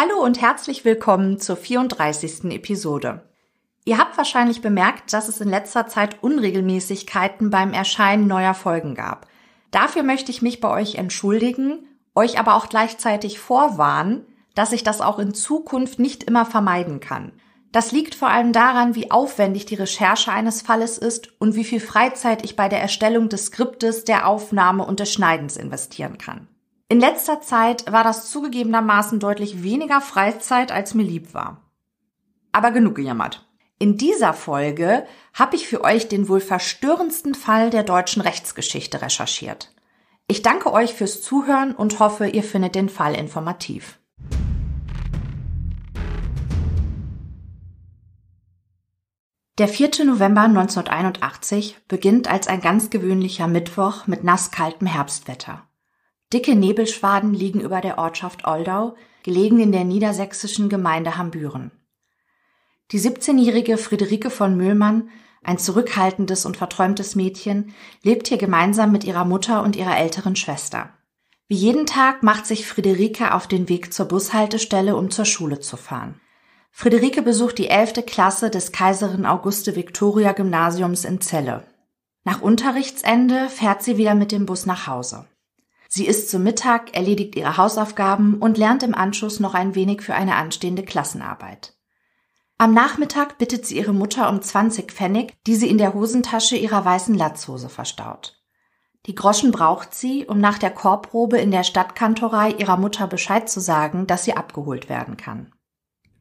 Hallo und herzlich willkommen zur 34. Episode. Ihr habt wahrscheinlich bemerkt, dass es in letzter Zeit Unregelmäßigkeiten beim Erscheinen neuer Folgen gab. Dafür möchte ich mich bei euch entschuldigen, euch aber auch gleichzeitig vorwarnen, dass ich das auch in Zukunft nicht immer vermeiden kann. Das liegt vor allem daran, wie aufwendig die Recherche eines Falles ist und wie viel Freizeit ich bei der Erstellung des Skriptes, der Aufnahme und des Schneidens investieren kann. In letzter Zeit war das zugegebenermaßen deutlich weniger Freizeit, als mir lieb war. Aber genug gejammert. In dieser Folge habe ich für euch den wohl verstörendsten Fall der deutschen Rechtsgeschichte recherchiert. Ich danke euch fürs Zuhören und hoffe, ihr findet den Fall informativ. Der 4. November 1981 beginnt als ein ganz gewöhnlicher Mittwoch mit nasskaltem Herbstwetter. Dicke Nebelschwaden liegen über der Ortschaft Oldau, gelegen in der niedersächsischen Gemeinde Hambüren. Die 17-jährige Friederike von Mühlmann, ein zurückhaltendes und verträumtes Mädchen, lebt hier gemeinsam mit ihrer Mutter und ihrer älteren Schwester. Wie jeden Tag macht sich Friederike auf den Weg zur Bushaltestelle, um zur Schule zu fahren. Friederike besucht die 11. Klasse des Kaiserin Auguste Victoria Gymnasiums in Celle. Nach Unterrichtsende fährt sie wieder mit dem Bus nach Hause. Sie isst zu Mittag, erledigt ihre Hausaufgaben und lernt im Anschluss noch ein wenig für eine anstehende Klassenarbeit. Am Nachmittag bittet sie ihre Mutter um 20 Pfennig, die sie in der Hosentasche ihrer weißen Latzhose verstaut. Die Groschen braucht sie, um nach der Chorprobe in der Stadtkantorei ihrer Mutter Bescheid zu sagen, dass sie abgeholt werden kann.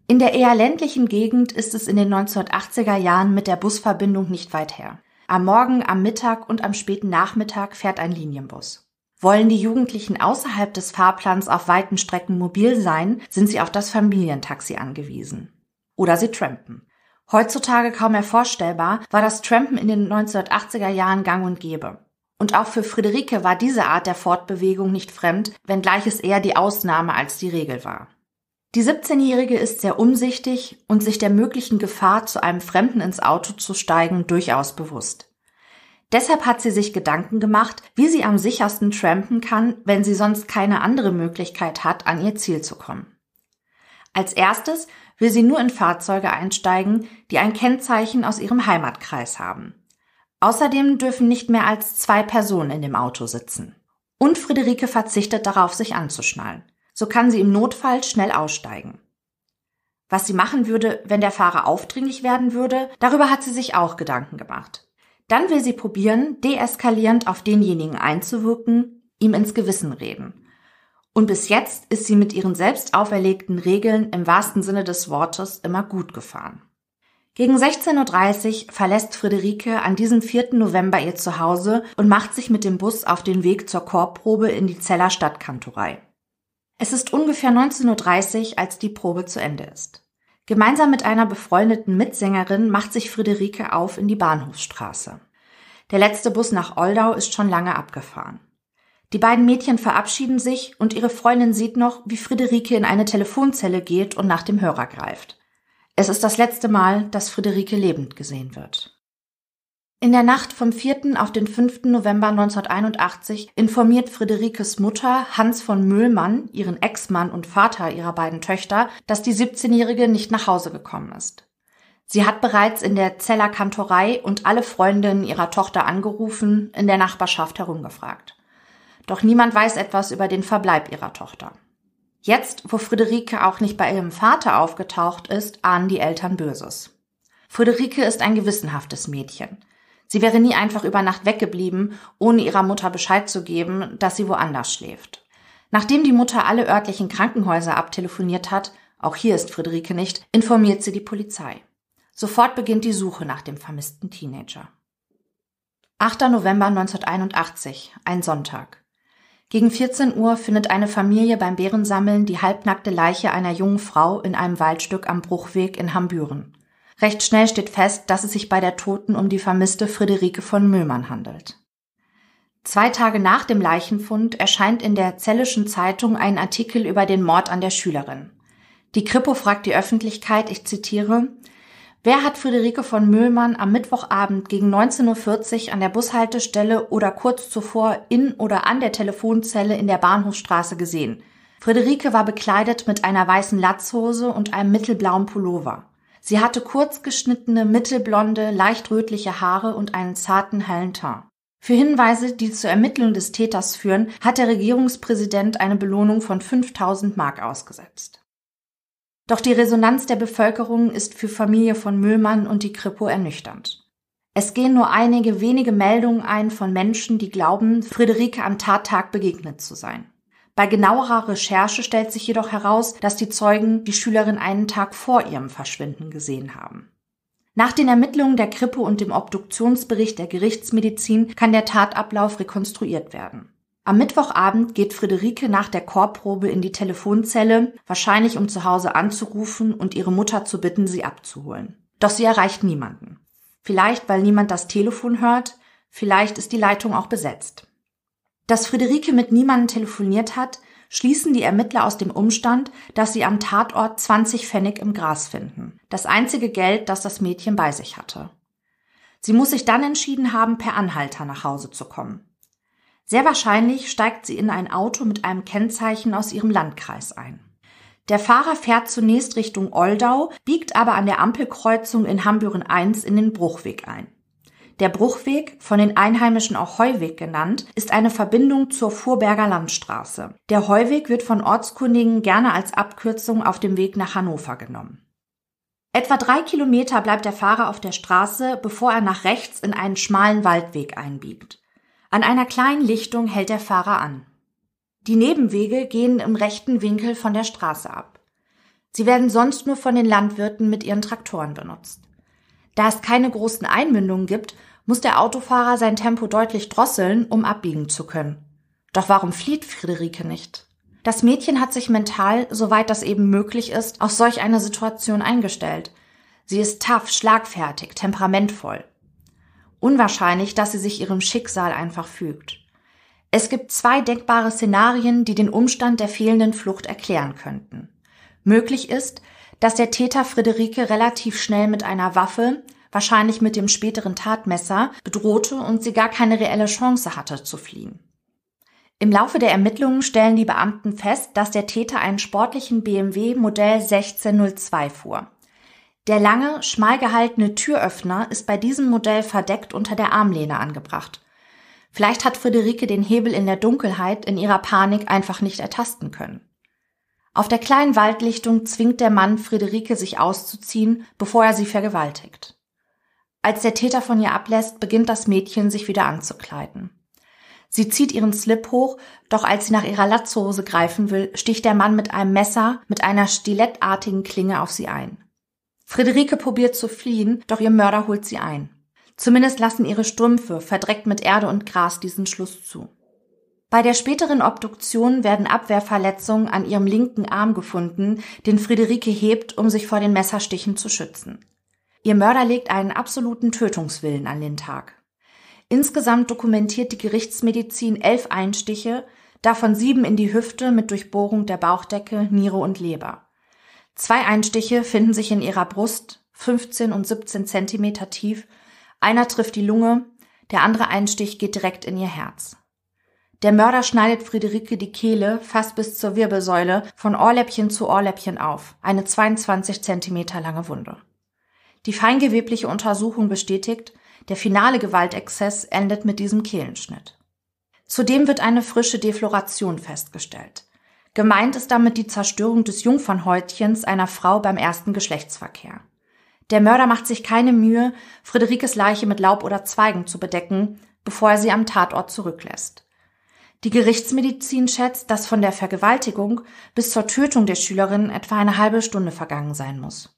In der eher ländlichen Gegend ist es in den 1980er Jahren mit der Busverbindung nicht weit her. Am Morgen, am Mittag und am späten Nachmittag fährt ein Linienbus. Wollen die Jugendlichen außerhalb des Fahrplans auf weiten Strecken mobil sein, sind sie auf das Familientaxi angewiesen. Oder sie trampen. Heutzutage kaum mehr vorstellbar, war das Trampen in den 1980er Jahren gang und gäbe. Und auch für Friederike war diese Art der Fortbewegung nicht fremd, wenngleich es eher die Ausnahme als die Regel war. Die 17-Jährige ist sehr umsichtig und sich der möglichen Gefahr, zu einem Fremden ins Auto zu steigen, durchaus bewusst. Deshalb hat sie sich Gedanken gemacht, wie sie am sichersten trampen kann, wenn sie sonst keine andere Möglichkeit hat, an ihr Ziel zu kommen. Als erstes will sie nur in Fahrzeuge einsteigen, die ein Kennzeichen aus ihrem Heimatkreis haben. Außerdem dürfen nicht mehr als zwei Personen in dem Auto sitzen. Und Friederike verzichtet darauf, sich anzuschnallen. So kann sie im Notfall schnell aussteigen. Was sie machen würde, wenn der Fahrer aufdringlich werden würde, darüber hat sie sich auch Gedanken gemacht. Dann will sie probieren, deeskalierend auf denjenigen einzuwirken, ihm ins Gewissen reden. Und bis jetzt ist sie mit ihren selbst auferlegten Regeln im wahrsten Sinne des Wortes immer gut gefahren. Gegen 16.30 Uhr verlässt Friederike an diesem 4. November ihr Zuhause und macht sich mit dem Bus auf den Weg zur Chorprobe in die Zeller Stadtkantorei. Es ist ungefähr 19.30 Uhr, als die Probe zu Ende ist. Gemeinsam mit einer befreundeten Mitsängerin macht sich Friederike auf in die Bahnhofsstraße. Der letzte Bus nach Oldau ist schon lange abgefahren. Die beiden Mädchen verabschieden sich und ihre Freundin sieht noch, wie Friederike in eine Telefonzelle geht und nach dem Hörer greift. Es ist das letzte Mal, dass Friederike lebend gesehen wird. In der Nacht vom 4. auf den 5. November 1981 informiert Friederikes Mutter Hans von Müllmann, ihren Ex-Mann und Vater ihrer beiden Töchter, dass die 17-Jährige nicht nach Hause gekommen ist. Sie hat bereits in der Zeller Kantorei und alle Freundinnen ihrer Tochter angerufen, in der Nachbarschaft herumgefragt. Doch niemand weiß etwas über den Verbleib ihrer Tochter. Jetzt, wo Friederike auch nicht bei ihrem Vater aufgetaucht ist, ahnen die Eltern Böses. Friederike ist ein gewissenhaftes Mädchen. Sie wäre nie einfach über Nacht weggeblieben, ohne ihrer Mutter Bescheid zu geben, dass sie woanders schläft. Nachdem die Mutter alle örtlichen Krankenhäuser abtelefoniert hat, auch hier ist Friederike nicht, informiert sie die Polizei. Sofort beginnt die Suche nach dem vermissten Teenager. 8. November 1981, ein Sonntag. Gegen 14 Uhr findet eine Familie beim Bärensammeln die halbnackte Leiche einer jungen Frau in einem Waldstück am Bruchweg in Hambüren. Recht schnell steht fest, dass es sich bei der Toten um die vermisste Friederike von Müllmann handelt. Zwei Tage nach dem Leichenfund erscheint in der Zellischen Zeitung ein Artikel über den Mord an der Schülerin. Die Kripo fragt die Öffentlichkeit, ich zitiere, Wer hat Friederike von Müllmann am Mittwochabend gegen 19.40 Uhr an der Bushaltestelle oder kurz zuvor in oder an der Telefonzelle in der Bahnhofstraße gesehen? Friederike war bekleidet mit einer weißen Latzhose und einem mittelblauen Pullover. Sie hatte kurz geschnittene, mittelblonde, leicht rötliche Haare und einen zarten, hellen Teint. Für Hinweise, die zur Ermittlung des Täters führen, hat der Regierungspräsident eine Belohnung von 5000 Mark ausgesetzt. Doch die Resonanz der Bevölkerung ist für Familie von Müllmann und die Kripo ernüchternd. Es gehen nur einige wenige Meldungen ein von Menschen, die glauben, Friederike am Tattag begegnet zu sein. Bei genauerer Recherche stellt sich jedoch heraus, dass die Zeugen die Schülerin einen Tag vor ihrem Verschwinden gesehen haben. Nach den Ermittlungen der Krippe und dem Obduktionsbericht der Gerichtsmedizin kann der Tatablauf rekonstruiert werden. Am Mittwochabend geht Friederike nach der Chorprobe in die Telefonzelle, wahrscheinlich um zu Hause anzurufen und ihre Mutter zu bitten, sie abzuholen. Doch sie erreicht niemanden. Vielleicht, weil niemand das Telefon hört, vielleicht ist die Leitung auch besetzt. Dass Friederike mit niemandem telefoniert hat, schließen die Ermittler aus dem Umstand, dass sie am Tatort 20 Pfennig im Gras finden. Das einzige Geld, das das Mädchen bei sich hatte. Sie muss sich dann entschieden haben, per Anhalter nach Hause zu kommen. Sehr wahrscheinlich steigt sie in ein Auto mit einem Kennzeichen aus ihrem Landkreis ein. Der Fahrer fährt zunächst Richtung Oldau, biegt aber an der Ampelkreuzung in Hambüren 1 in den Bruchweg ein. Der Bruchweg, von den Einheimischen auch Heuweg genannt, ist eine Verbindung zur Vorberger Landstraße. Der Heuweg wird von Ortskundigen gerne als Abkürzung auf dem Weg nach Hannover genommen. Etwa drei Kilometer bleibt der Fahrer auf der Straße, bevor er nach rechts in einen schmalen Waldweg einbiegt. An einer kleinen Lichtung hält der Fahrer an. Die Nebenwege gehen im rechten Winkel von der Straße ab. Sie werden sonst nur von den Landwirten mit ihren Traktoren benutzt. Da es keine großen Einmündungen gibt, muss der Autofahrer sein Tempo deutlich drosseln, um abbiegen zu können. Doch warum flieht Friederike nicht? Das Mädchen hat sich mental, soweit das eben möglich ist, auf solch eine Situation eingestellt. Sie ist tough, schlagfertig, temperamentvoll. Unwahrscheinlich, dass sie sich ihrem Schicksal einfach fügt. Es gibt zwei denkbare Szenarien, die den Umstand der fehlenden Flucht erklären könnten. Möglich ist, dass der Täter Friederike relativ schnell mit einer Waffe, wahrscheinlich mit dem späteren Tatmesser, bedrohte und sie gar keine reelle Chance hatte zu fliehen. Im Laufe der Ermittlungen stellen die Beamten fest, dass der Täter einen sportlichen BMW Modell 1602 fuhr. Der lange, schmal gehaltene Türöffner ist bei diesem Modell verdeckt unter der Armlehne angebracht. Vielleicht hat Friederike den Hebel in der Dunkelheit in ihrer Panik einfach nicht ertasten können. Auf der kleinen Waldlichtung zwingt der Mann Friederike sich auszuziehen, bevor er sie vergewaltigt. Als der Täter von ihr ablässt, beginnt das Mädchen sich wieder anzukleiden. Sie zieht ihren Slip hoch, doch als sie nach ihrer Latzhose greifen will, sticht der Mann mit einem Messer mit einer stilettartigen Klinge auf sie ein. Friederike probiert zu fliehen, doch ihr Mörder holt sie ein. Zumindest lassen ihre Strümpfe, verdreckt mit Erde und Gras, diesen Schluss zu. Bei der späteren Obduktion werden Abwehrverletzungen an ihrem linken Arm gefunden, den Friederike hebt, um sich vor den Messerstichen zu schützen. Ihr Mörder legt einen absoluten Tötungswillen an den Tag. Insgesamt dokumentiert die Gerichtsmedizin elf Einstiche, davon sieben in die Hüfte mit Durchbohrung der Bauchdecke, Niere und Leber. Zwei Einstiche finden sich in ihrer Brust, 15 und 17 Zentimeter tief. Einer trifft die Lunge, der andere Einstich geht direkt in ihr Herz. Der Mörder schneidet Friederike die Kehle fast bis zur Wirbelsäule von Ohrläppchen zu Ohrläppchen auf, eine 22 Zentimeter lange Wunde. Die feingewebliche Untersuchung bestätigt, der finale Gewaltexzess endet mit diesem Kehlenschnitt. Zudem wird eine frische Defloration festgestellt. Gemeint ist damit die Zerstörung des Jungfernhäutchens einer Frau beim ersten Geschlechtsverkehr. Der Mörder macht sich keine Mühe, Friederikes Leiche mit Laub oder Zweigen zu bedecken, bevor er sie am Tatort zurücklässt. Die Gerichtsmedizin schätzt, dass von der Vergewaltigung bis zur Tötung der Schülerin etwa eine halbe Stunde vergangen sein muss.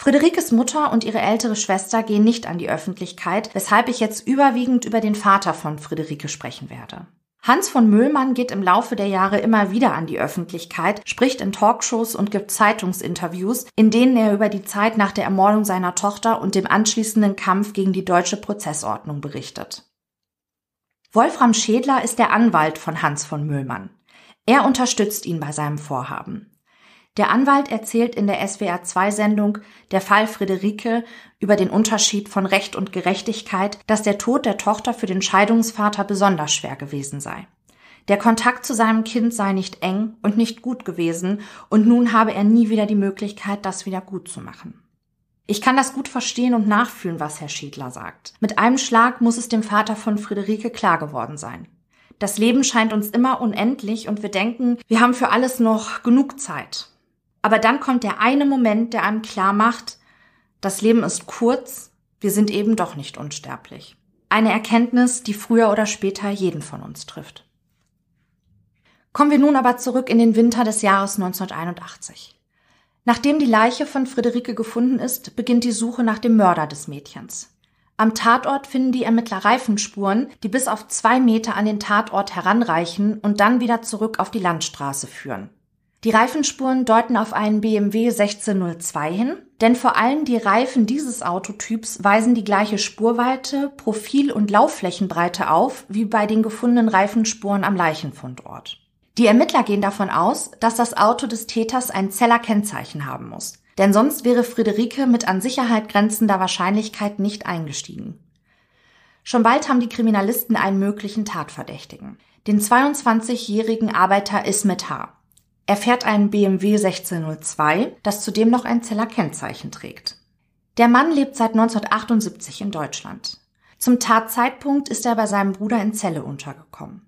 Friederikes Mutter und ihre ältere Schwester gehen nicht an die Öffentlichkeit, weshalb ich jetzt überwiegend über den Vater von Friederike sprechen werde. Hans von Müllmann geht im Laufe der Jahre immer wieder an die Öffentlichkeit, spricht in Talkshows und gibt Zeitungsinterviews, in denen er über die Zeit nach der Ermordung seiner Tochter und dem anschließenden Kampf gegen die deutsche Prozessordnung berichtet. Wolfram Schädler ist der Anwalt von Hans von Müllmann. Er unterstützt ihn bei seinem Vorhaben. Der Anwalt erzählt in der SWR2-Sendung Der Fall Friederike über den Unterschied von Recht und Gerechtigkeit, dass der Tod der Tochter für den Scheidungsvater besonders schwer gewesen sei. Der Kontakt zu seinem Kind sei nicht eng und nicht gut gewesen und nun habe er nie wieder die Möglichkeit, das wieder gut zu machen. Ich kann das gut verstehen und nachfühlen, was Herr Schiedler sagt. Mit einem Schlag muss es dem Vater von Friederike klar geworden sein. Das Leben scheint uns immer unendlich und wir denken, wir haben für alles noch genug Zeit. Aber dann kommt der eine Moment, der einem klar macht, das Leben ist kurz, wir sind eben doch nicht unsterblich. Eine Erkenntnis, die früher oder später jeden von uns trifft. Kommen wir nun aber zurück in den Winter des Jahres 1981. Nachdem die Leiche von Friederike gefunden ist, beginnt die Suche nach dem Mörder des Mädchens. Am Tatort finden die Ermittler Reifenspuren, die bis auf zwei Meter an den Tatort heranreichen und dann wieder zurück auf die Landstraße führen. Die Reifenspuren deuten auf einen BMW 1602 hin, denn vor allem die Reifen dieses Autotyps weisen die gleiche Spurweite, Profil- und Laufflächenbreite auf wie bei den gefundenen Reifenspuren am Leichenfundort. Die Ermittler gehen davon aus, dass das Auto des Täters ein Zeller Kennzeichen haben muss. Denn sonst wäre Friederike mit an Sicherheit grenzender Wahrscheinlichkeit nicht eingestiegen. Schon bald haben die Kriminalisten einen möglichen Tatverdächtigen. Den 22-jährigen Arbeiter Ismet H. Er fährt einen BMW 1602, das zudem noch ein Zeller Kennzeichen trägt. Der Mann lebt seit 1978 in Deutschland. Zum Tatzeitpunkt ist er bei seinem Bruder in Celle untergekommen.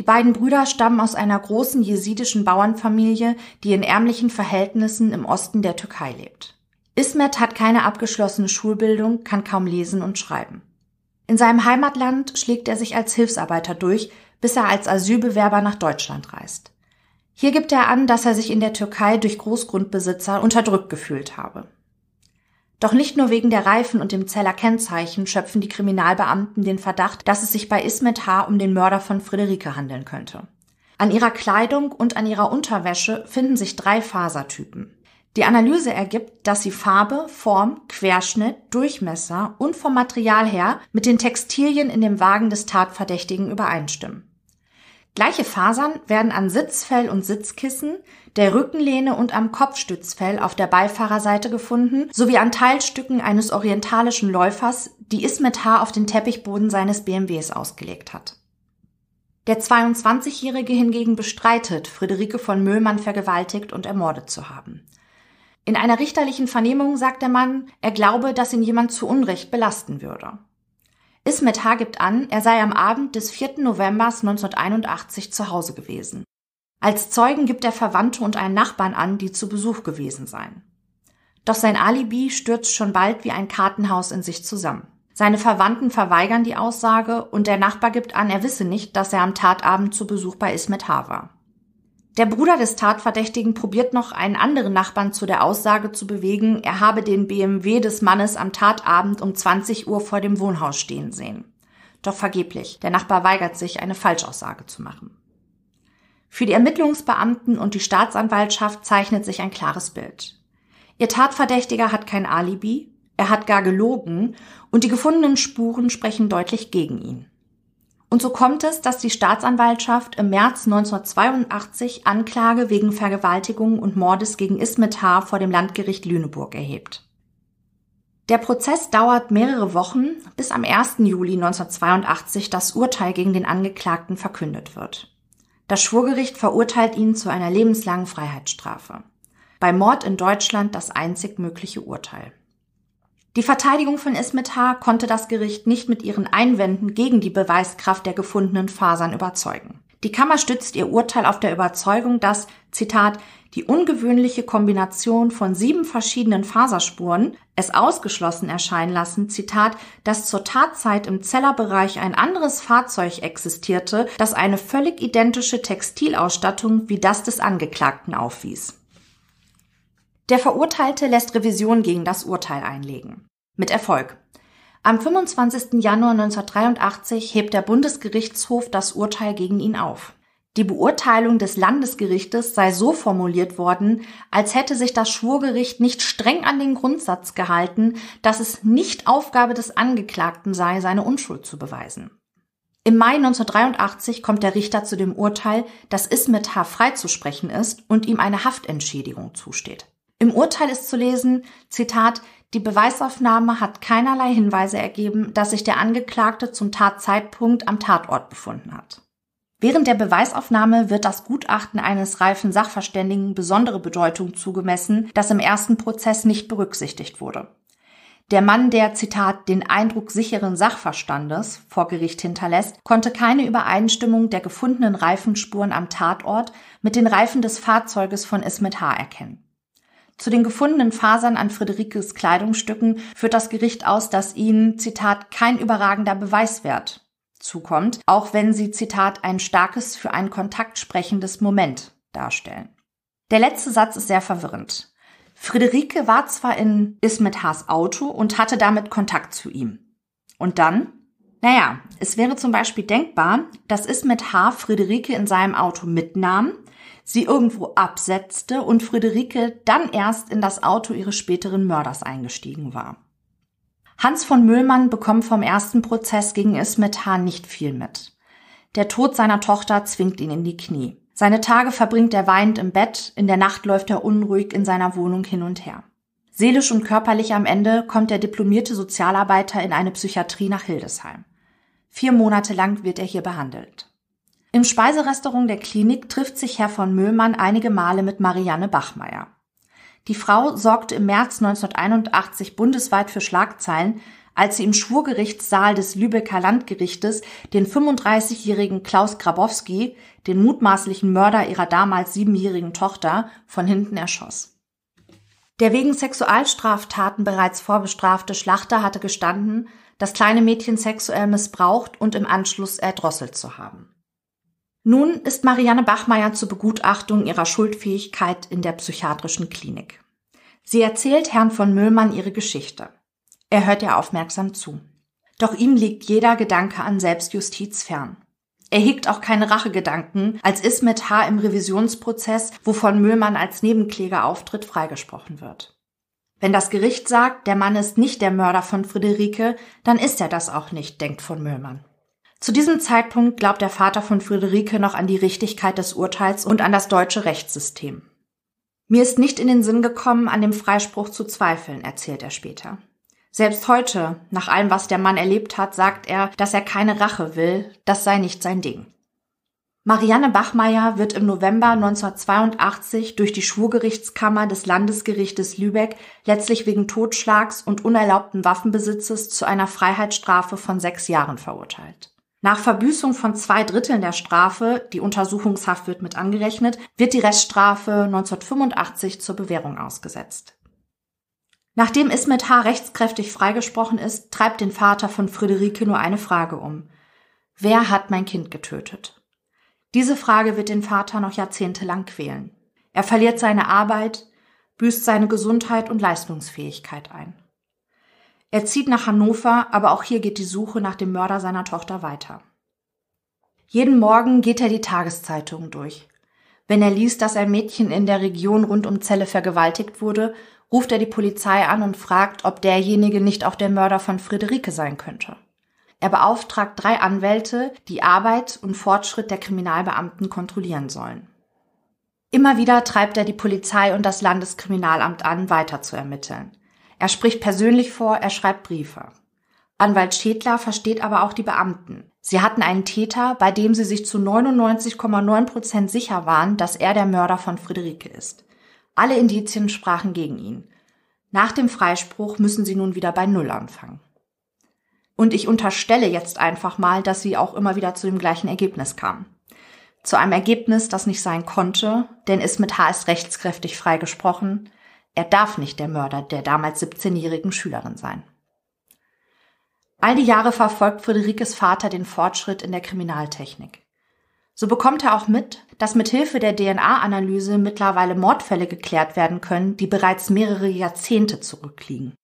Die beiden Brüder stammen aus einer großen jesidischen Bauernfamilie, die in ärmlichen Verhältnissen im Osten der Türkei lebt. Ismet hat keine abgeschlossene Schulbildung, kann kaum lesen und schreiben. In seinem Heimatland schlägt er sich als Hilfsarbeiter durch, bis er als Asylbewerber nach Deutschland reist. Hier gibt er an, dass er sich in der Türkei durch Großgrundbesitzer unterdrückt gefühlt habe. Doch nicht nur wegen der Reifen und dem Zeller Kennzeichen schöpfen die Kriminalbeamten den Verdacht, dass es sich bei Ismet H. um den Mörder von Friederike handeln könnte. An ihrer Kleidung und an ihrer Unterwäsche finden sich drei Fasertypen. Die Analyse ergibt, dass sie Farbe, Form, Querschnitt, Durchmesser und vom Material her mit den Textilien in dem Wagen des Tatverdächtigen übereinstimmen. Gleiche Fasern werden an Sitzfell und Sitzkissen, der Rückenlehne und am Kopfstützfell auf der Beifahrerseite gefunden, sowie an Teilstücken eines orientalischen Läufers, die Ismet H. auf den Teppichboden seines BMWs ausgelegt hat. Der 22-Jährige hingegen bestreitet, Friederike von Müllmann vergewaltigt und ermordet zu haben. In einer richterlichen Vernehmung sagt der Mann, er glaube, dass ihn jemand zu Unrecht belasten würde. Ismet H. gibt an, er sei am Abend des 4. November 1981 zu Hause gewesen. Als Zeugen gibt er Verwandte und einen Nachbarn an, die zu Besuch gewesen seien. Doch sein Alibi stürzt schon bald wie ein Kartenhaus in sich zusammen. Seine Verwandten verweigern die Aussage und der Nachbar gibt an, er wisse nicht, dass er am Tatabend zu Besuch bei Ismet H. war. Der Bruder des Tatverdächtigen probiert noch einen anderen Nachbarn zu der Aussage zu bewegen, er habe den BMW des Mannes am Tatabend um 20 Uhr vor dem Wohnhaus stehen sehen. Doch vergeblich, der Nachbar weigert sich, eine Falschaussage zu machen. Für die Ermittlungsbeamten und die Staatsanwaltschaft zeichnet sich ein klares Bild. Ihr Tatverdächtiger hat kein Alibi, er hat gar gelogen und die gefundenen Spuren sprechen deutlich gegen ihn. Und so kommt es, dass die Staatsanwaltschaft im März 1982 Anklage wegen Vergewaltigung und Mordes gegen Ismet H. vor dem Landgericht Lüneburg erhebt. Der Prozess dauert mehrere Wochen, bis am 1. Juli 1982 das Urteil gegen den Angeklagten verkündet wird. Das Schwurgericht verurteilt ihn zu einer lebenslangen Freiheitsstrafe. Bei Mord in Deutschland das einzig mögliche Urteil. Die Verteidigung von Ismet H. konnte das Gericht nicht mit ihren Einwänden gegen die Beweiskraft der gefundenen Fasern überzeugen. Die Kammer stützt ihr Urteil auf der Überzeugung, dass, Zitat, die ungewöhnliche Kombination von sieben verschiedenen Faserspuren es ausgeschlossen erscheinen lassen, Zitat, dass zur Tatzeit im Zellerbereich ein anderes Fahrzeug existierte, das eine völlig identische Textilausstattung wie das des Angeklagten aufwies. Der Verurteilte lässt Revision gegen das Urteil einlegen. Mit Erfolg. Am 25. Januar 1983 hebt der Bundesgerichtshof das Urteil gegen ihn auf. Die Beurteilung des Landesgerichtes sei so formuliert worden, als hätte sich das Schwurgericht nicht streng an den Grundsatz gehalten, dass es nicht Aufgabe des Angeklagten sei, seine Unschuld zu beweisen. Im Mai 1983 kommt der Richter zu dem Urteil, dass Ismet H. freizusprechen ist und ihm eine Haftentschädigung zusteht. Im Urteil ist zu lesen, Zitat, die Beweisaufnahme hat keinerlei Hinweise ergeben, dass sich der Angeklagte zum Tatzeitpunkt am Tatort befunden hat. Während der Beweisaufnahme wird das Gutachten eines reifen Sachverständigen besondere Bedeutung zugemessen, das im ersten Prozess nicht berücksichtigt wurde. Der Mann, der, Zitat, den Eindruck sicheren Sachverstandes vor Gericht hinterlässt, konnte keine Übereinstimmung der gefundenen Reifenspuren am Tatort mit den Reifen des Fahrzeuges von Ismet H. erkennen. Zu den gefundenen Fasern an Friederikes Kleidungsstücken führt das Gericht aus, dass ihnen, Zitat, kein überragender Beweiswert zukommt, auch wenn sie, Zitat, ein starkes für einen Kontakt sprechendes Moment darstellen. Der letzte Satz ist sehr verwirrend. Friederike war zwar in Ismet Haas Auto und hatte damit Kontakt zu ihm. Und dann? Naja, es wäre zum Beispiel denkbar, dass Ismet H. Friederike in seinem Auto mitnahm, sie irgendwo absetzte und Friederike dann erst in das Auto ihres späteren Mörders eingestiegen war. Hans von Müllmann bekommt vom ersten Prozess gegen Ismet H. nicht viel mit. Der Tod seiner Tochter zwingt ihn in die Knie. Seine Tage verbringt er weinend im Bett, in der Nacht läuft er unruhig in seiner Wohnung hin und her. Seelisch und körperlich am Ende kommt der diplomierte Sozialarbeiter in eine Psychiatrie nach Hildesheim. Vier Monate lang wird er hier behandelt. Im Speiserestaurant der Klinik trifft sich Herr von Möhlmann einige Male mit Marianne Bachmeier. Die Frau sorgte im März 1981 bundesweit für Schlagzeilen, als sie im Schwurgerichtssaal des Lübecker Landgerichtes den 35-jährigen Klaus Grabowski, den mutmaßlichen Mörder ihrer damals siebenjährigen Tochter, von hinten erschoss. Der wegen Sexualstraftaten bereits vorbestrafte Schlachter hatte gestanden, das kleine Mädchen sexuell missbraucht und im Anschluss erdrosselt zu haben. Nun ist Marianne Bachmeier zur Begutachtung ihrer Schuldfähigkeit in der psychiatrischen Klinik. Sie erzählt Herrn von Müllmann ihre Geschichte. Er hört ihr aufmerksam zu. Doch ihm liegt jeder Gedanke an Selbstjustiz fern. Er hegt auch keine Rachegedanken, als Ismet H. im Revisionsprozess, wovon Müllmann als Nebenkläger auftritt, freigesprochen wird. Wenn das Gericht sagt, der Mann ist nicht der Mörder von Friederike, dann ist er das auch nicht, denkt von Müllmann. Zu diesem Zeitpunkt glaubt der Vater von Friederike noch an die Richtigkeit des Urteils und an das deutsche Rechtssystem. Mir ist nicht in den Sinn gekommen, an dem Freispruch zu zweifeln, erzählt er später. Selbst heute, nach allem, was der Mann erlebt hat, sagt er, dass er keine Rache will, das sei nicht sein Ding. Marianne Bachmeier wird im November 1982 durch die Schwurgerichtskammer des Landesgerichtes Lübeck letztlich wegen Totschlags und unerlaubten Waffenbesitzes zu einer Freiheitsstrafe von sechs Jahren verurteilt. Nach Verbüßung von zwei Dritteln der Strafe, die Untersuchungshaft wird mit angerechnet, wird die Reststrafe 1985 zur Bewährung ausgesetzt. Nachdem Ismet H. rechtskräftig freigesprochen ist, treibt den Vater von Friederike nur eine Frage um. Wer hat mein Kind getötet? Diese Frage wird den Vater noch jahrzehntelang quälen. Er verliert seine Arbeit, büßt seine Gesundheit und Leistungsfähigkeit ein. Er zieht nach Hannover, aber auch hier geht die Suche nach dem Mörder seiner Tochter weiter. Jeden Morgen geht er die Tageszeitungen durch. Wenn er liest, dass ein Mädchen in der Region rund um Celle vergewaltigt wurde, ruft er die Polizei an und fragt, ob derjenige nicht auch der Mörder von Friederike sein könnte. Er beauftragt drei Anwälte, die Arbeit und Fortschritt der Kriminalbeamten kontrollieren sollen. Immer wieder treibt er die Polizei und das Landeskriminalamt an, weiter zu ermitteln. Er spricht persönlich vor, er schreibt Briefe. Anwalt Schädler versteht aber auch die Beamten. Sie hatten einen Täter, bei dem sie sich zu 99,9 Prozent sicher waren, dass er der Mörder von Friederike ist. Alle Indizien sprachen gegen ihn. Nach dem Freispruch müssen sie nun wieder bei Null anfangen. Und ich unterstelle jetzt einfach mal, dass sie auch immer wieder zu dem gleichen Ergebnis kamen. Zu einem Ergebnis, das nicht sein konnte, denn Ismet H. ist rechtskräftig freigesprochen. Er darf nicht der Mörder der damals 17-jährigen Schülerin sein. All die Jahre verfolgt Friederikes Vater den Fortschritt in der Kriminaltechnik. So bekommt er auch mit, dass mit Hilfe der DNA-Analyse mittlerweile Mordfälle geklärt werden können, die bereits mehrere Jahrzehnte zurückliegen.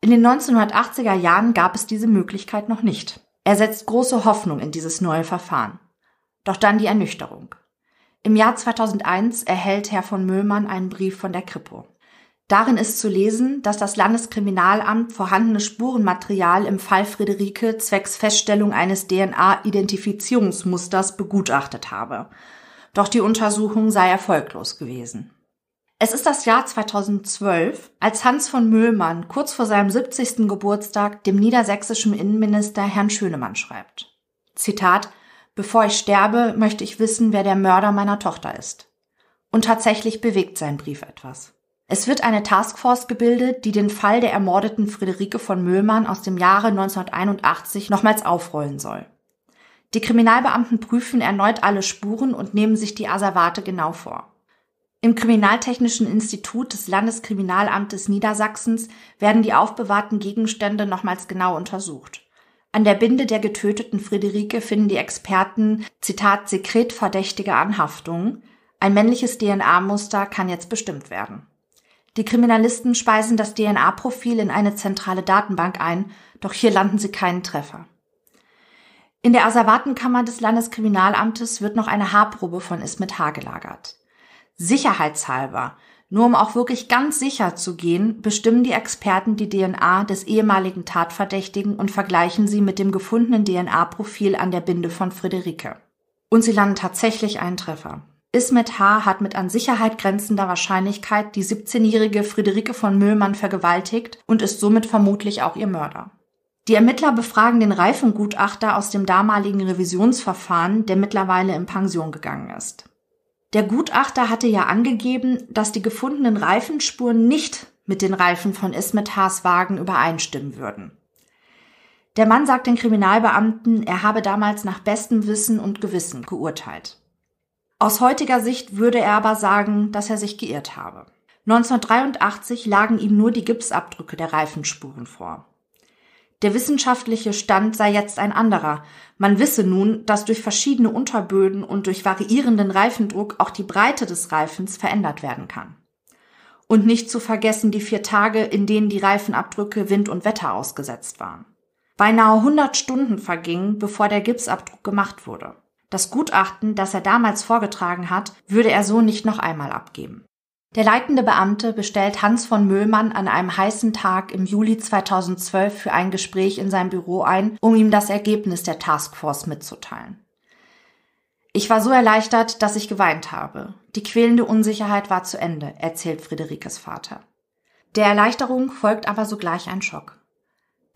In den 1980er Jahren gab es diese Möglichkeit noch nicht. Er setzt große Hoffnung in dieses neue Verfahren. Doch dann die Ernüchterung. Im Jahr 2001 erhält Herr von Möhlmann einen Brief von der Kripo. Darin ist zu lesen, dass das Landeskriminalamt vorhandenes Spurenmaterial im Fall Friederike zwecks Feststellung eines DNA-Identifizierungsmusters begutachtet habe. Doch die Untersuchung sei erfolglos gewesen. Es ist das Jahr 2012, als Hans von Müllmann kurz vor seinem 70. Geburtstag dem niedersächsischen Innenminister Herrn Schönemann schreibt. Zitat Bevor ich sterbe, möchte ich wissen, wer der Mörder meiner Tochter ist. Und tatsächlich bewegt sein Brief etwas. Es wird eine Taskforce gebildet, die den Fall der ermordeten Friederike von Müllmann aus dem Jahre 1981 nochmals aufrollen soll. Die Kriminalbeamten prüfen erneut alle Spuren und nehmen sich die Asservate genau vor. Im Kriminaltechnischen Institut des Landeskriminalamtes Niedersachsens werden die aufbewahrten Gegenstände nochmals genau untersucht. An der Binde der getöteten Friederike finden die Experten, Zitat, sekretverdächtige Anhaftungen. Ein männliches DNA-Muster kann jetzt bestimmt werden. Die Kriminalisten speisen das DNA-Profil in eine zentrale Datenbank ein, doch hier landen sie keinen Treffer. In der Asservatenkammer des Landeskriminalamtes wird noch eine Haarprobe von Ismet H. gelagert. Sicherheitshalber, nur um auch wirklich ganz sicher zu gehen, bestimmen die Experten die DNA des ehemaligen Tatverdächtigen und vergleichen sie mit dem gefundenen DNA-Profil an der Binde von Friederike. Und sie landen tatsächlich einen Treffer. Ismet H. hat mit an Sicherheit grenzender Wahrscheinlichkeit die 17-jährige Friederike von Müllmann vergewaltigt und ist somit vermutlich auch ihr Mörder. Die Ermittler befragen den Reifengutachter aus dem damaligen Revisionsverfahren, der mittlerweile in Pension gegangen ist. Der Gutachter hatte ja angegeben, dass die gefundenen Reifenspuren nicht mit den Reifen von Ismet Haas Wagen übereinstimmen würden. Der Mann sagt den Kriminalbeamten, er habe damals nach bestem Wissen und Gewissen geurteilt. Aus heutiger Sicht würde er aber sagen, dass er sich geirrt habe. 1983 lagen ihm nur die Gipsabdrücke der Reifenspuren vor. Der wissenschaftliche Stand sei jetzt ein anderer. Man wisse nun, dass durch verschiedene Unterböden und durch variierenden Reifendruck auch die Breite des Reifens verändert werden kann. Und nicht zu vergessen die vier Tage, in denen die Reifenabdrücke Wind und Wetter ausgesetzt waren. Beinahe 100 Stunden vergingen, bevor der Gipsabdruck gemacht wurde. Das Gutachten, das er damals vorgetragen hat, würde er so nicht noch einmal abgeben. Der leitende Beamte bestellt Hans von Müllmann an einem heißen Tag im Juli 2012 für ein Gespräch in sein Büro ein, um ihm das Ergebnis der Taskforce mitzuteilen. Ich war so erleichtert, dass ich geweint habe. Die quälende Unsicherheit war zu Ende, erzählt Friederikes Vater. Der Erleichterung folgt aber sogleich ein Schock.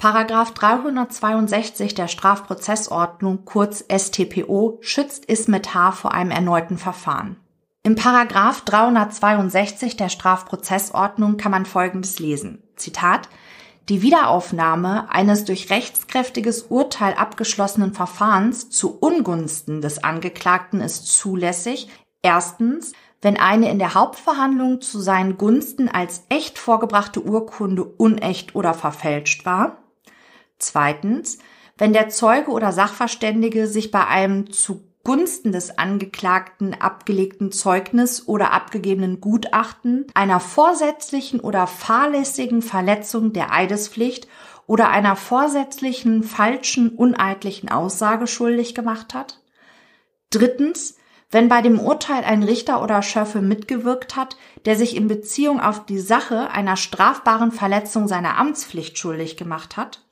Paragraph 362 der Strafprozessordnung, kurz StPO, schützt Ismet H. vor einem erneuten Verfahren. Im Paragraph 362 der Strafprozessordnung kann man Folgendes lesen. Zitat. Die Wiederaufnahme eines durch rechtskräftiges Urteil abgeschlossenen Verfahrens zu Ungunsten des Angeklagten ist zulässig. Erstens, wenn eine in der Hauptverhandlung zu seinen Gunsten als echt vorgebrachte Urkunde unecht oder verfälscht war. Zweitens, wenn der Zeuge oder Sachverständige sich bei einem zu Gunsten des Angeklagten abgelegten Zeugnis oder abgegebenen Gutachten einer vorsätzlichen oder fahrlässigen Verletzung der Eidespflicht oder einer vorsätzlichen falschen, uneidlichen Aussage schuldig gemacht hat. Drittens, wenn bei dem Urteil ein Richter oder Schöffe mitgewirkt hat, der sich in Beziehung auf die Sache einer strafbaren Verletzung seiner Amtspflicht schuldig gemacht hat.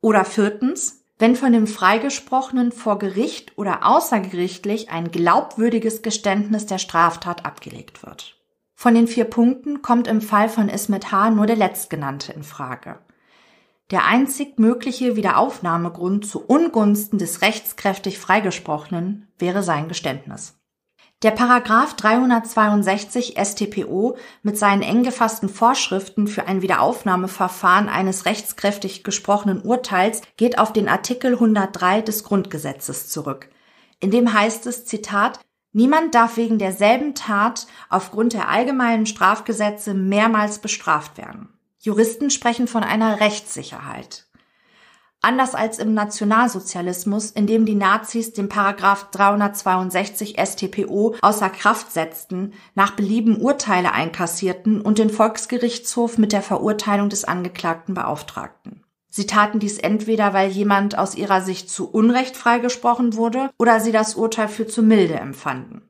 Oder viertens, wenn von dem Freigesprochenen vor Gericht oder außergerichtlich ein glaubwürdiges Geständnis der Straftat abgelegt wird. Von den vier Punkten kommt im Fall von Ismet H. nur der letztgenannte in Frage. Der einzig mögliche Wiederaufnahmegrund zu Ungunsten des rechtskräftig Freigesprochenen wäre sein Geständnis. Der Paragraph 362 StPO mit seinen eng gefassten Vorschriften für ein Wiederaufnahmeverfahren eines rechtskräftig gesprochenen Urteils geht auf den Artikel 103 des Grundgesetzes zurück. In dem heißt es, Zitat, Niemand darf wegen derselben Tat aufgrund der allgemeinen Strafgesetze mehrmals bestraft werden. Juristen sprechen von einer Rechtssicherheit. Anders als im Nationalsozialismus, in dem die Nazis den Paragraph 362 StPO außer Kraft setzten, nach Belieben Urteile einkassierten und den Volksgerichtshof mit der Verurteilung des Angeklagten beauftragten. Sie taten dies entweder, weil jemand aus ihrer Sicht zu Unrecht freigesprochen wurde oder sie das Urteil für zu milde empfanden.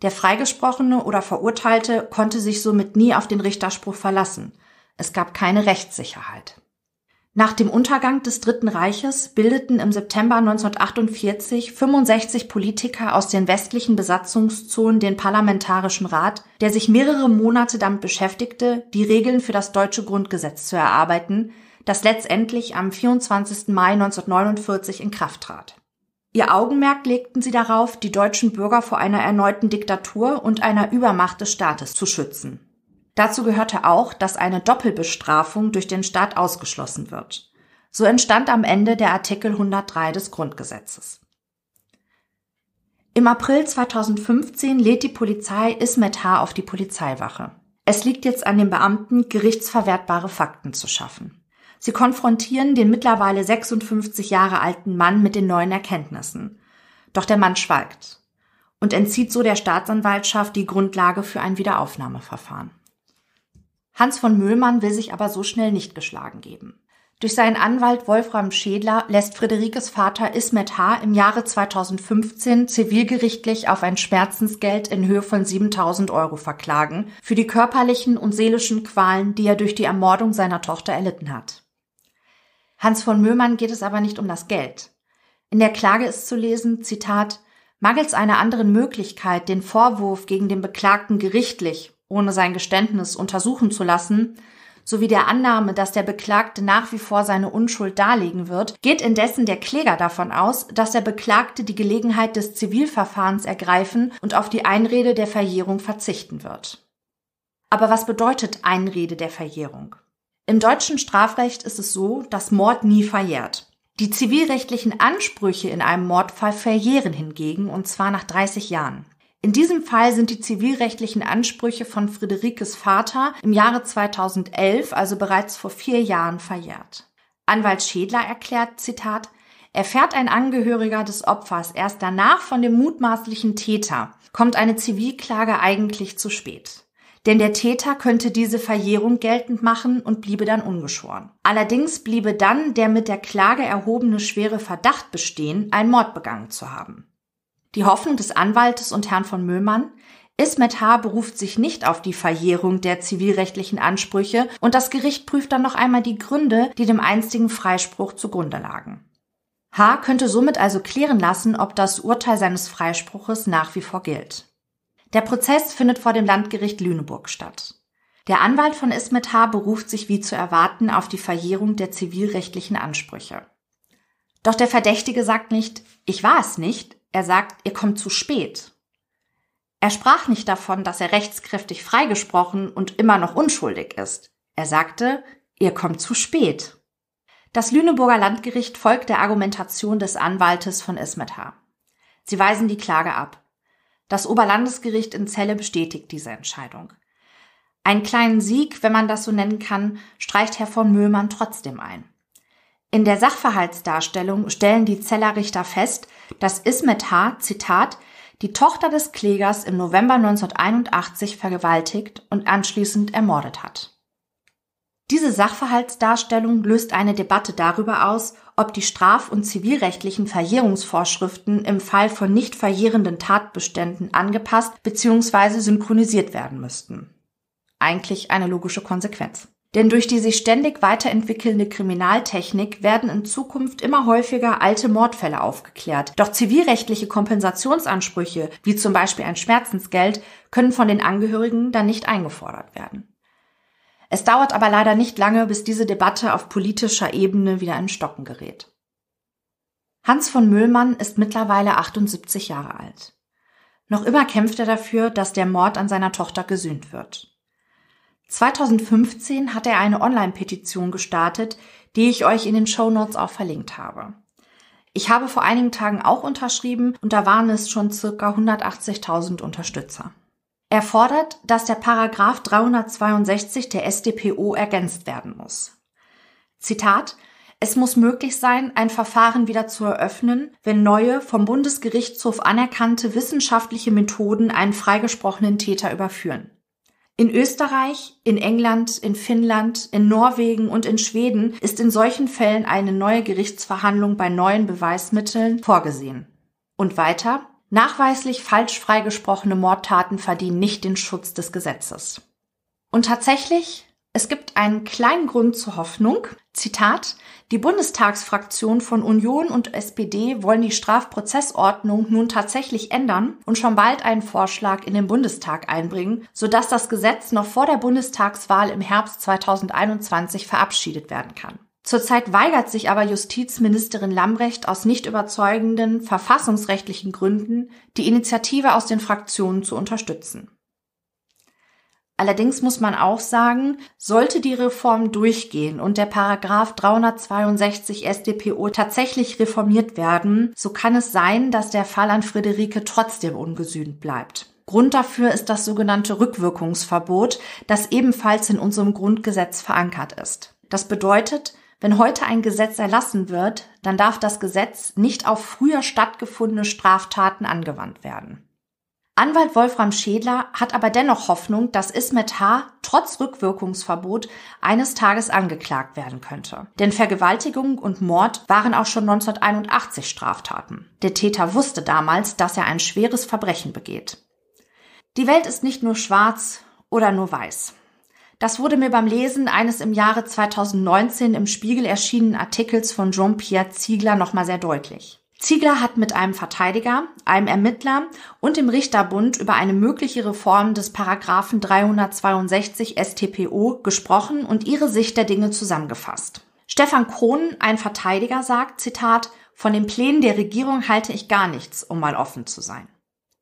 Der Freigesprochene oder Verurteilte konnte sich somit nie auf den Richterspruch verlassen. Es gab keine Rechtssicherheit. Nach dem Untergang des Dritten Reiches bildeten im September 1948 65 Politiker aus den westlichen Besatzungszonen den Parlamentarischen Rat, der sich mehrere Monate damit beschäftigte, die Regeln für das deutsche Grundgesetz zu erarbeiten, das letztendlich am 24. Mai 1949 in Kraft trat. Ihr Augenmerk legten sie darauf, die deutschen Bürger vor einer erneuten Diktatur und einer Übermacht des Staates zu schützen. Dazu gehörte auch, dass eine Doppelbestrafung durch den Staat ausgeschlossen wird. So entstand am Ende der Artikel 103 des Grundgesetzes. Im April 2015 lädt die Polizei Ismet H. auf die Polizeiwache. Es liegt jetzt an den Beamten, gerichtsverwertbare Fakten zu schaffen. Sie konfrontieren den mittlerweile 56 Jahre alten Mann mit den neuen Erkenntnissen. Doch der Mann schweigt und entzieht so der Staatsanwaltschaft die Grundlage für ein Wiederaufnahmeverfahren. Hans von Müllmann will sich aber so schnell nicht geschlagen geben. Durch seinen Anwalt Wolfram Schädler lässt Friederikes Vater Ismet H. im Jahre 2015 zivilgerichtlich auf ein Schmerzensgeld in Höhe von 7000 Euro verklagen für die körperlichen und seelischen Qualen, die er durch die Ermordung seiner Tochter erlitten hat. Hans von Möhmann geht es aber nicht um das Geld. In der Klage ist zu lesen, Zitat, mangels einer anderen Möglichkeit, den Vorwurf gegen den Beklagten gerichtlich, ohne sein Geständnis untersuchen zu lassen, sowie der Annahme, dass der Beklagte nach wie vor seine Unschuld darlegen wird, geht indessen der Kläger davon aus, dass der Beklagte die Gelegenheit des Zivilverfahrens ergreifen und auf die Einrede der Verjährung verzichten wird. Aber was bedeutet Einrede der Verjährung? Im deutschen Strafrecht ist es so, dass Mord nie verjährt. Die zivilrechtlichen Ansprüche in einem Mordfall verjähren hingegen, und zwar nach 30 Jahren. In diesem Fall sind die zivilrechtlichen Ansprüche von Friederikes Vater im Jahre 2011, also bereits vor vier Jahren, verjährt. Anwalt Schädler erklärt, Zitat, Erfährt ein Angehöriger des Opfers erst danach von dem mutmaßlichen Täter, kommt eine Zivilklage eigentlich zu spät. Denn der Täter könnte diese Verjährung geltend machen und bliebe dann ungeschoren. Allerdings bliebe dann der mit der Klage erhobene schwere Verdacht bestehen, einen Mord begangen zu haben. Die Hoffnung des Anwaltes und Herrn von Müllmann Ismet H. beruft sich nicht auf die Verjährung der zivilrechtlichen Ansprüche und das Gericht prüft dann noch einmal die Gründe, die dem einstigen Freispruch zugrunde lagen. H. könnte somit also klären lassen, ob das Urteil seines Freispruches nach wie vor gilt. Der Prozess findet vor dem Landgericht Lüneburg statt. Der Anwalt von Ismet H. beruft sich wie zu erwarten auf die Verjährung der zivilrechtlichen Ansprüche. Doch der Verdächtige sagt nicht, ich war es nicht, er sagt, ihr kommt zu spät. Er sprach nicht davon, dass er rechtskräftig freigesprochen und immer noch unschuldig ist. Er sagte, ihr kommt zu spät. Das Lüneburger Landgericht folgt der Argumentation des Anwaltes von Ismet H. Sie weisen die Klage ab. Das Oberlandesgericht in Celle bestätigt diese Entscheidung. Einen kleinen Sieg, wenn man das so nennen kann, streicht Herr von Möhlmann trotzdem ein. In der Sachverhaltsdarstellung stellen die Zellerrichter fest, dass Ismet H., Zitat, die Tochter des Klägers im November 1981 vergewaltigt und anschließend ermordet hat. Diese Sachverhaltsdarstellung löst eine Debatte darüber aus, ob die straf- und zivilrechtlichen Verjährungsvorschriften im Fall von nicht verjährenden Tatbeständen angepasst bzw. synchronisiert werden müssten. Eigentlich eine logische Konsequenz. Denn durch die sich ständig weiterentwickelnde Kriminaltechnik werden in Zukunft immer häufiger alte Mordfälle aufgeklärt. Doch zivilrechtliche Kompensationsansprüche, wie zum Beispiel ein Schmerzensgeld, können von den Angehörigen dann nicht eingefordert werden. Es dauert aber leider nicht lange, bis diese Debatte auf politischer Ebene wieder in Stocken gerät. Hans von Müllmann ist mittlerweile 78 Jahre alt. Noch immer kämpft er dafür, dass der Mord an seiner Tochter gesühnt wird. 2015 hat er eine Online-Petition gestartet, die ich euch in den Show Notes auch verlinkt habe. Ich habe vor einigen Tagen auch unterschrieben und da waren es schon circa 180.000 Unterstützer. Er fordert, dass der Paragraph 362 der SDPO ergänzt werden muss. Zitat es muss möglich sein, ein Verfahren wieder zu eröffnen, wenn neue, vom Bundesgerichtshof anerkannte wissenschaftliche Methoden einen freigesprochenen Täter überführen. In Österreich, in England, in Finnland, in Norwegen und in Schweden ist in solchen Fällen eine neue Gerichtsverhandlung bei neuen Beweismitteln vorgesehen. Und weiter, nachweislich falsch freigesprochene Mordtaten verdienen nicht den Schutz des Gesetzes. Und tatsächlich es gibt einen kleinen Grund zur Hoffnung. Zitat. Die Bundestagsfraktion von Union und SPD wollen die Strafprozessordnung nun tatsächlich ändern und schon bald einen Vorschlag in den Bundestag einbringen, sodass das Gesetz noch vor der Bundestagswahl im Herbst 2021 verabschiedet werden kann. Zurzeit weigert sich aber Justizministerin Lambrecht aus nicht überzeugenden verfassungsrechtlichen Gründen, die Initiative aus den Fraktionen zu unterstützen. Allerdings muss man auch sagen, sollte die Reform durchgehen und der Paragraph 362 SDPO tatsächlich reformiert werden, so kann es sein, dass der Fall an Friederike trotzdem ungesühnt bleibt. Grund dafür ist das sogenannte Rückwirkungsverbot, das ebenfalls in unserem Grundgesetz verankert ist. Das bedeutet, wenn heute ein Gesetz erlassen wird, dann darf das Gesetz nicht auf früher stattgefundene Straftaten angewandt werden. Anwalt Wolfram Schädler hat aber dennoch Hoffnung, dass Ismet H. trotz Rückwirkungsverbot eines Tages angeklagt werden könnte. Denn Vergewaltigung und Mord waren auch schon 1981 Straftaten. Der Täter wusste damals, dass er ein schweres Verbrechen begeht. Die Welt ist nicht nur schwarz oder nur weiß. Das wurde mir beim Lesen eines im Jahre 2019 im Spiegel erschienenen Artikels von Jean-Pierre Ziegler nochmal sehr deutlich. Ziegler hat mit einem Verteidiger, einem Ermittler und dem Richterbund über eine mögliche Reform des Paragraphen 362 StPO gesprochen und ihre Sicht der Dinge zusammengefasst. Stefan Krohn, ein Verteidiger, sagt, Zitat, von den Plänen der Regierung halte ich gar nichts, um mal offen zu sein.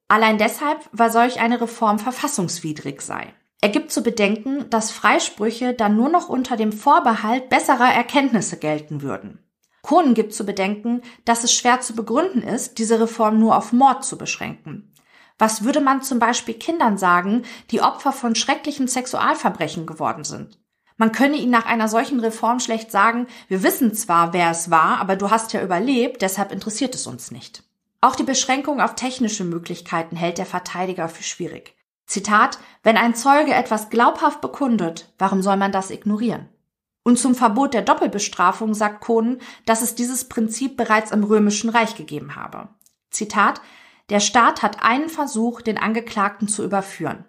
Allein deshalb, weil solch eine Reform verfassungswidrig sei. Er gibt zu bedenken, dass Freisprüche dann nur noch unter dem Vorbehalt besserer Erkenntnisse gelten würden. Kohnen gibt zu bedenken, dass es schwer zu begründen ist, diese Reform nur auf Mord zu beschränken. Was würde man zum Beispiel Kindern sagen, die Opfer von schrecklichen Sexualverbrechen geworden sind? Man könne ihnen nach einer solchen Reform schlecht sagen, wir wissen zwar, wer es war, aber du hast ja überlebt, deshalb interessiert es uns nicht. Auch die Beschränkung auf technische Möglichkeiten hält der Verteidiger für schwierig. Zitat, wenn ein Zeuge etwas glaubhaft bekundet, warum soll man das ignorieren? Und zum Verbot der Doppelbestrafung sagt Kohn, dass es dieses Prinzip bereits im Römischen Reich gegeben habe. Zitat, der Staat hat einen Versuch, den Angeklagten zu überführen.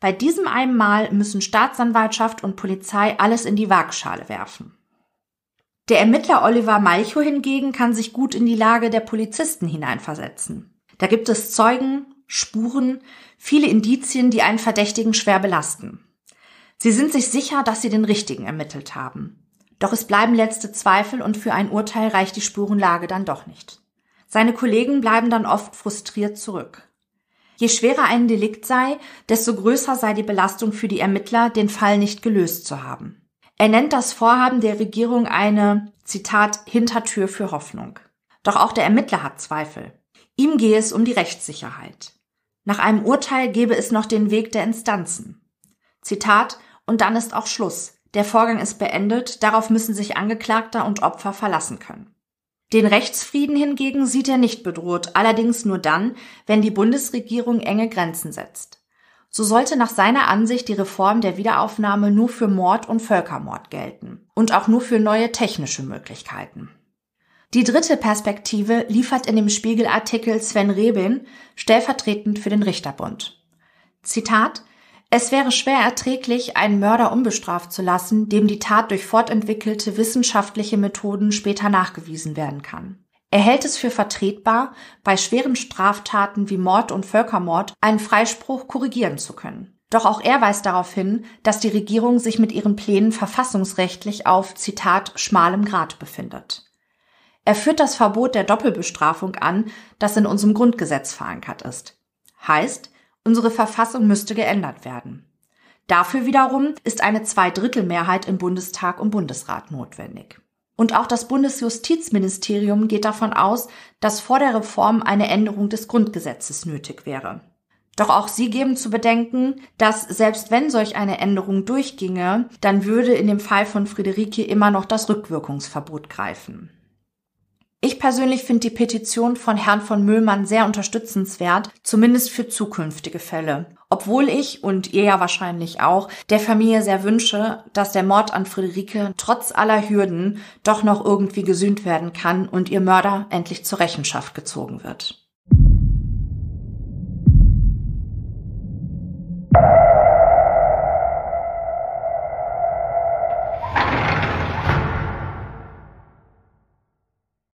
Bei diesem einen Mal müssen Staatsanwaltschaft und Polizei alles in die Waagschale werfen. Der Ermittler Oliver Malchow hingegen kann sich gut in die Lage der Polizisten hineinversetzen. Da gibt es Zeugen, Spuren, viele Indizien, die einen Verdächtigen schwer belasten. Sie sind sich sicher, dass sie den Richtigen ermittelt haben. Doch es bleiben letzte Zweifel und für ein Urteil reicht die Spurenlage dann doch nicht. Seine Kollegen bleiben dann oft frustriert zurück. Je schwerer ein Delikt sei, desto größer sei die Belastung für die Ermittler, den Fall nicht gelöst zu haben. Er nennt das Vorhaben der Regierung eine, Zitat, Hintertür für Hoffnung. Doch auch der Ermittler hat Zweifel. Ihm gehe es um die Rechtssicherheit. Nach einem Urteil gebe es noch den Weg der Instanzen. Zitat, und dann ist auch Schluss. Der Vorgang ist beendet, darauf müssen sich Angeklagter und Opfer verlassen können. Den Rechtsfrieden hingegen sieht er nicht bedroht, allerdings nur dann, wenn die Bundesregierung enge Grenzen setzt. So sollte nach seiner Ansicht die Reform der Wiederaufnahme nur für Mord und Völkermord gelten und auch nur für neue technische Möglichkeiten. Die dritte Perspektive liefert in dem Spiegelartikel Sven Rebin, stellvertretend für den Richterbund. Zitat es wäre schwer erträglich, einen Mörder unbestraft zu lassen, dem die Tat durch fortentwickelte wissenschaftliche Methoden später nachgewiesen werden kann. Er hält es für vertretbar, bei schweren Straftaten wie Mord und Völkermord einen Freispruch korrigieren zu können. Doch auch er weist darauf hin, dass die Regierung sich mit ihren Plänen verfassungsrechtlich auf, Zitat, schmalem Grad befindet. Er führt das Verbot der Doppelbestrafung an, das in unserem Grundgesetz verankert ist. Heißt, unsere Verfassung müsste geändert werden. Dafür wiederum ist eine Zweidrittelmehrheit im Bundestag und Bundesrat notwendig. Und auch das Bundesjustizministerium geht davon aus, dass vor der Reform eine Änderung des Grundgesetzes nötig wäre. Doch auch sie geben zu bedenken, dass selbst wenn solch eine Änderung durchginge, dann würde in dem Fall von Friederike immer noch das Rückwirkungsverbot greifen. Ich persönlich finde die Petition von Herrn von Müllmann sehr unterstützenswert, zumindest für zukünftige Fälle. Obwohl ich, und ihr ja wahrscheinlich auch, der Familie sehr wünsche, dass der Mord an Friederike trotz aller Hürden doch noch irgendwie gesühnt werden kann und ihr Mörder endlich zur Rechenschaft gezogen wird.